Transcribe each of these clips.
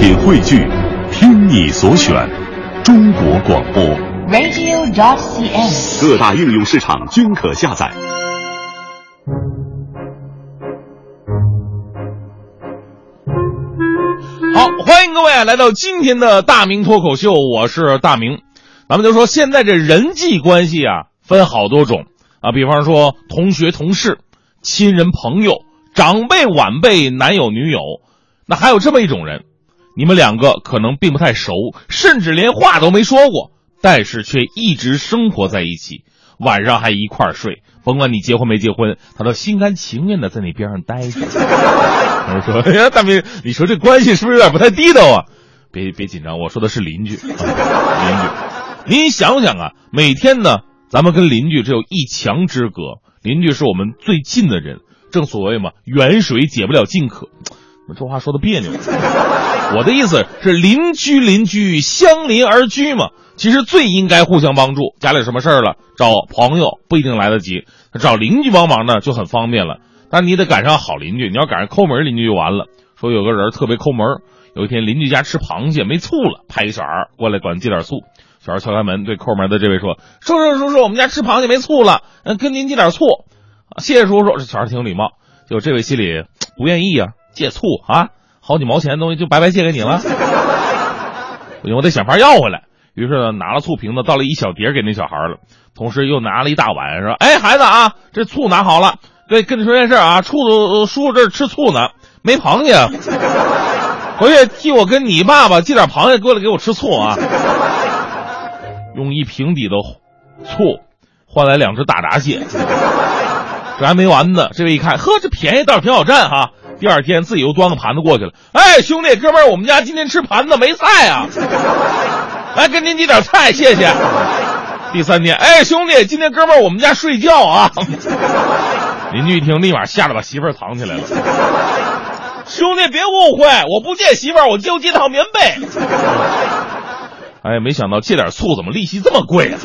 品汇聚，听你所选，中国广播。radio.dot.cn，。各大应用市场均可下载。好，欢迎各位啊来到今天的大明脱口秀，我是大明。咱们就说现在这人际关系啊，分好多种啊，比方说同学、同事、亲人、朋友、长辈、晚辈、男友、女友，那还有这么一种人，你们两个可能并不太熟，甚至连话都没说过，但是却一直生活在一起，晚上还一块儿睡，甭管你结婚没结婚，他都心甘情愿的在你边上待着。我说：“ 哎呀，大明，你说这关系是不是有点不太地道啊？”别别紧张，我说的是邻居，啊、邻居。您想想啊，每天呢，咱们跟邻居只有一墙之隔，邻居是我们最近的人。正所谓嘛，远水解不了近渴。这话说的别扭。我的意思是，邻居邻居相邻而居嘛，其实最应该互相帮助。家里有什么事儿了，找朋友不一定来得及，找邻居帮忙呢就很方便了。但你得赶上好邻居，你要赶上抠门邻居就完了。说有个人特别抠门，有一天邻居家吃螃蟹没醋了，派一小孩过来管借点醋。小孩敲开门，对抠门的这位说：“叔叔叔叔，我们家吃螃蟹没醋了，嗯，跟您借点醋。”谢谢叔叔，这小孩挺有礼貌。就这位心里不愿意啊，借醋啊，好几毛钱的东西就白白借给你了，我得想法要回来。于是呢，拿了醋瓶子倒了一小碟给那小孩了，同时又拿了一大碗，说：“哎，孩子啊，这醋拿好了。”对，跟你说件事啊，醋叔叔这吃醋呢，没螃蟹，回去替我跟你爸爸借点螃蟹过来给我吃醋啊。用一瓶底的醋换来两只大闸蟹，这还没完呢。这位一看，呵，这便宜倒是挺好占哈。第二天自己又端个盘子过去了。哎，兄弟，哥们儿，我们家今天吃盘子没菜啊，来 给您借点菜，谢谢。第三天，哎，兄弟，今天哥们儿我们家睡觉啊。邻居一听，立马吓得把媳妇儿藏起来了。兄弟，别误会，我不借媳妇儿，我就借套棉被。哎，没想到借点醋怎么利息这么贵啊！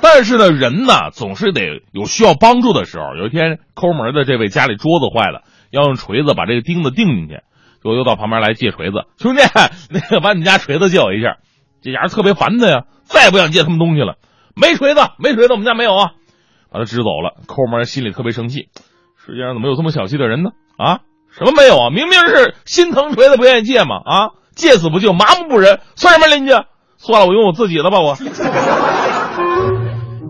但是呢，人呢总是得有需要帮助的时候。有一天，抠门的这位家里桌子坏了，要用锤子把这个钉子钉进去，就又到旁边来借锤子。兄弟，那个把你家锤子借我一下。这家伙特别烦他呀，再也不想借他们东西了。没锤子，没锤子，我们家没有啊。把他支走了，抠门心里特别生气。世界上怎么有这么小气的人呢？啊，什么没有啊？明明是心疼锤子不愿意借嘛！啊，借死不救，麻木不仁，算什么邻居？算了，我用我自己的吧。我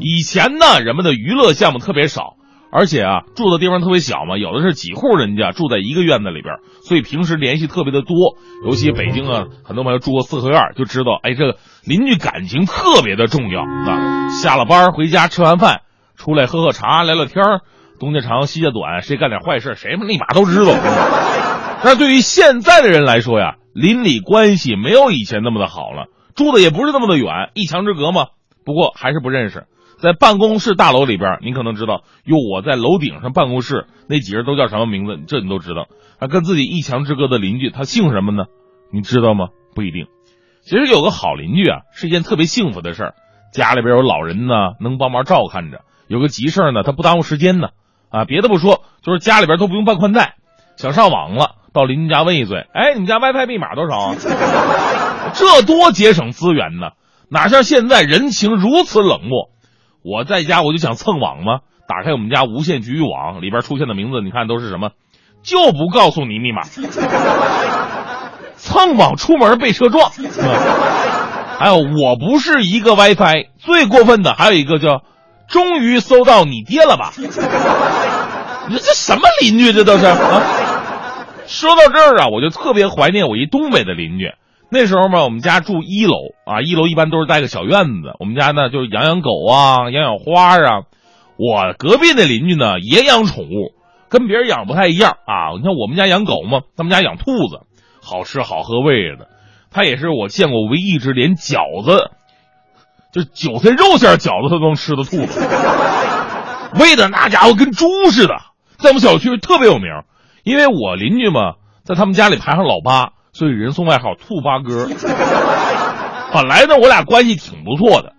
以前呢，人们的娱乐项目特别少，而且啊，住的地方特别小嘛，有的是几户人家住在一个院子里边，所以平时联系特别的多。尤其北京啊，很多朋友住过四合院，就知道，哎，这个邻居感情特别的重要啊。下了班回家吃完饭。出来喝喝茶，聊聊天东家长西家短，谁干点坏事，谁立马都知道。但对于现在的人来说呀，邻里关系没有以前那么的好了，住的也不是那么的远，一墙之隔嘛。不过还是不认识。在办公室大楼里边，您可能知道，哟，我在楼顶上办公室，那几个人都叫什么名字？这你都知道。他跟自己一墙之隔的邻居，他姓什么呢？你知道吗？不一定。其实有个好邻居啊，是一件特别幸福的事儿。家里边有老人呢，能帮忙照看着。有个急事呢，他不耽误时间呢，啊，别的不说，就是家里边都不用办宽带，想上网了，到邻居家问一嘴，哎，你们家 WiFi 密码多少？这多节省资源呢，哪像现在人情如此冷漠。我在家我就想蹭网嘛，打开我们家无线局域网，里边出现的名字，你看都是什么？就不告诉你密码，蹭网出门被车撞。还有，我不是一个 WiFi，最过分的还有一个叫。终于搜到你爹了吧？你说这什么邻居？这都是啊！说到这儿啊，我就特别怀念我一东北的邻居。那时候嘛，我们家住一楼啊，一楼一般都是带个小院子。我们家呢就是养养狗啊，养养花啊。我隔壁那邻居呢也养宠物，跟别人养不太一样啊。你看我们家养狗嘛，他们家养兔子，好吃好喝喂着的。他也是我见过唯一一只连饺子。就韭菜肉馅饺子他都能吃的兔子，喂的那家伙跟猪似的，在我们小区特别有名。因为我邻居嘛，在他们家里排上老八，所以人送外号“兔八哥”。本来呢，我俩关系挺不错的，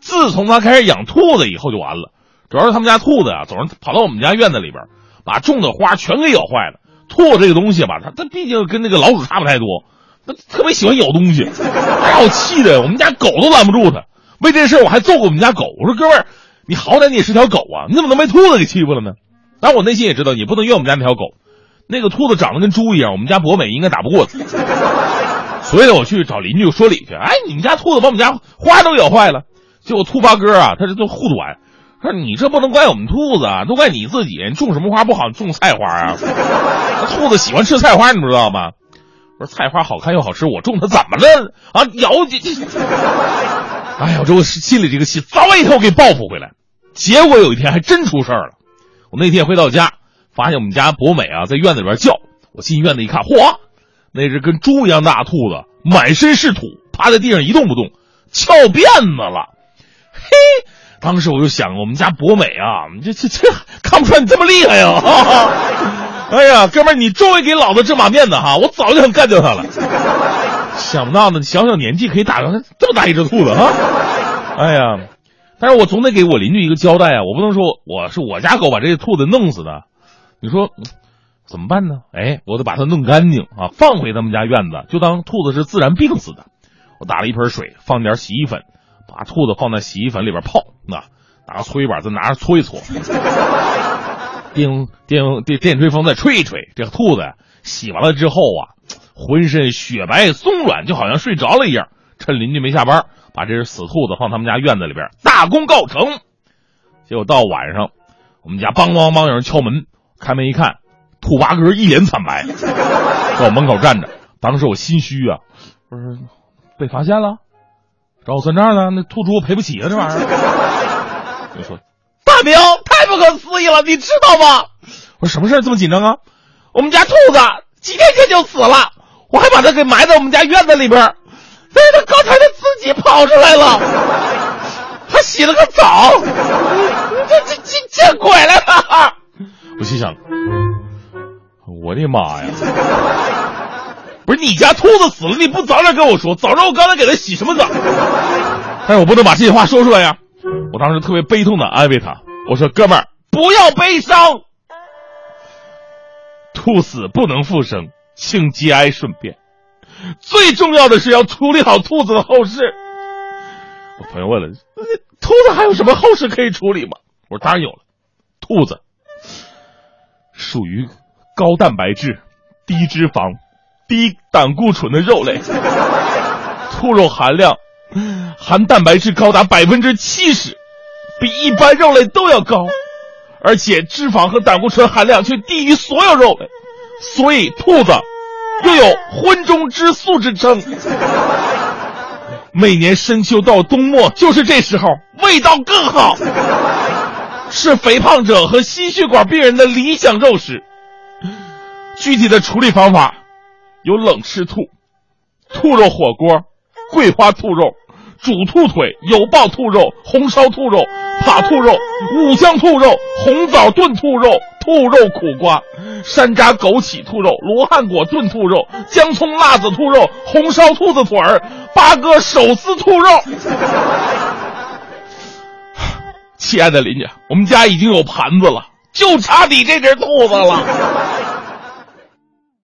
自从他开始养兔子以后就完了。主要是他们家兔子啊，总是跑到我们家院子里边，把种的花全给咬坏了。兔子这个东西吧，它它毕竟跟那个老鼠差不太多，它特别喜欢咬东西，把我气的，我们家狗都拦不住它。为这事我还揍过我们家狗。我说哥们儿，你好歹你也是条狗啊，你怎么能被兔子给欺负了呢？但我内心也知道，你不能怨我们家那条狗，那个兔子长得跟猪一样，我们家博美应该打不过。所以，我去找邻居说理去。哎，你们家兔子把我们家花都咬坏了。结果兔八哥啊，他这都护短，说你这不能怪我们兔子啊，都怪你自己。你种什么花不好，种菜花啊？兔子喜欢吃菜花，你不知道吗？我说菜花好看又好吃，我种它怎么了啊？咬你！哎呀，我这我心里这个气，早晚以后给报复回来。结果有一天还真出事儿了。我那天回到家，发现我们家博美啊在院子里边叫。我进院子一看，嚯，那只跟猪一样大兔子，满身是土，趴在地上一动不动，翘辫子了。嘿，当时我就想，我们家博美啊，这这这看不出来你这么厉害呀！哈 哈哎呀，哥们，你终于给老子这把面子哈！我早就想干掉他了。想不到呢，小小年纪可以打上这么大一只兔子哈！哎呀，但是我总得给我邻居一个交代啊！我不能说我是我家狗把这些兔子弄死的，你说怎么办呢？哎，我得把它弄干净啊，放回他们家院子，就当兔子是自然病死的。我打了一盆水，放点洗衣粉，把兔子放在洗衣粉里边泡，那拿个搓衣板再拿着搓一搓，电电电电吹风再吹一吹，这个兔子呀洗完了之后啊。浑身雪白松软，就好像睡着了一样。趁邻居没下班，把这只死兔子放他们家院子里边，大功告成。结果到晚上，我们家梆梆梆有人敲门，开门一看，兔八哥一脸惨白，在我门口站着。当时我心虚啊，我说被发现了，找我算账呢？那兔主赔不起啊，这玩意儿。就说大明太不可思议了，你知道吗？我说什么事这么紧张啊？我们家兔子几天前就死了。我还把它给埋在我们家院子里边，但是它刚才它自己跑出来了，还洗了个澡，这这这见鬼了！我心想，我的妈呀！不是你家兔子死了，你不早点跟我说，早知道我刚才给它洗什么澡？但是我不能把这些话说出来呀！我当时特别悲痛的安慰他，我说：“哥们儿，不要悲伤，兔死不能复生。”请节哀顺变，最重要的是要处理好兔子的后事。我朋友问了：“兔子还有什么后事可以处理吗？”我说：“当然有了，兔子属于高蛋白质、低脂肪、低胆固醇的肉类，兔肉含量含蛋白质高达百分之七十，比一般肉类都要高，而且脂肪和胆固醇含量却低于所有肉类。”所以，兔子又有“荤中之素”之称。每年深秋到冬末，就是这时候，味道更好，是肥胖者和心血管病人的理想肉食。具体的处理方法有：冷吃兔、兔肉火锅、桂花兔肉。煮兔腿、油爆兔肉、红烧兔肉、扒兔肉、五香兔肉、红枣炖兔肉、兔肉苦瓜、山楂枸杞兔肉、罗汉果炖兔肉、姜葱辣子兔肉、红烧兔子腿儿、八哥手撕兔肉。亲爱的邻居，我们家已经有盘子了，就差你这只兔子了。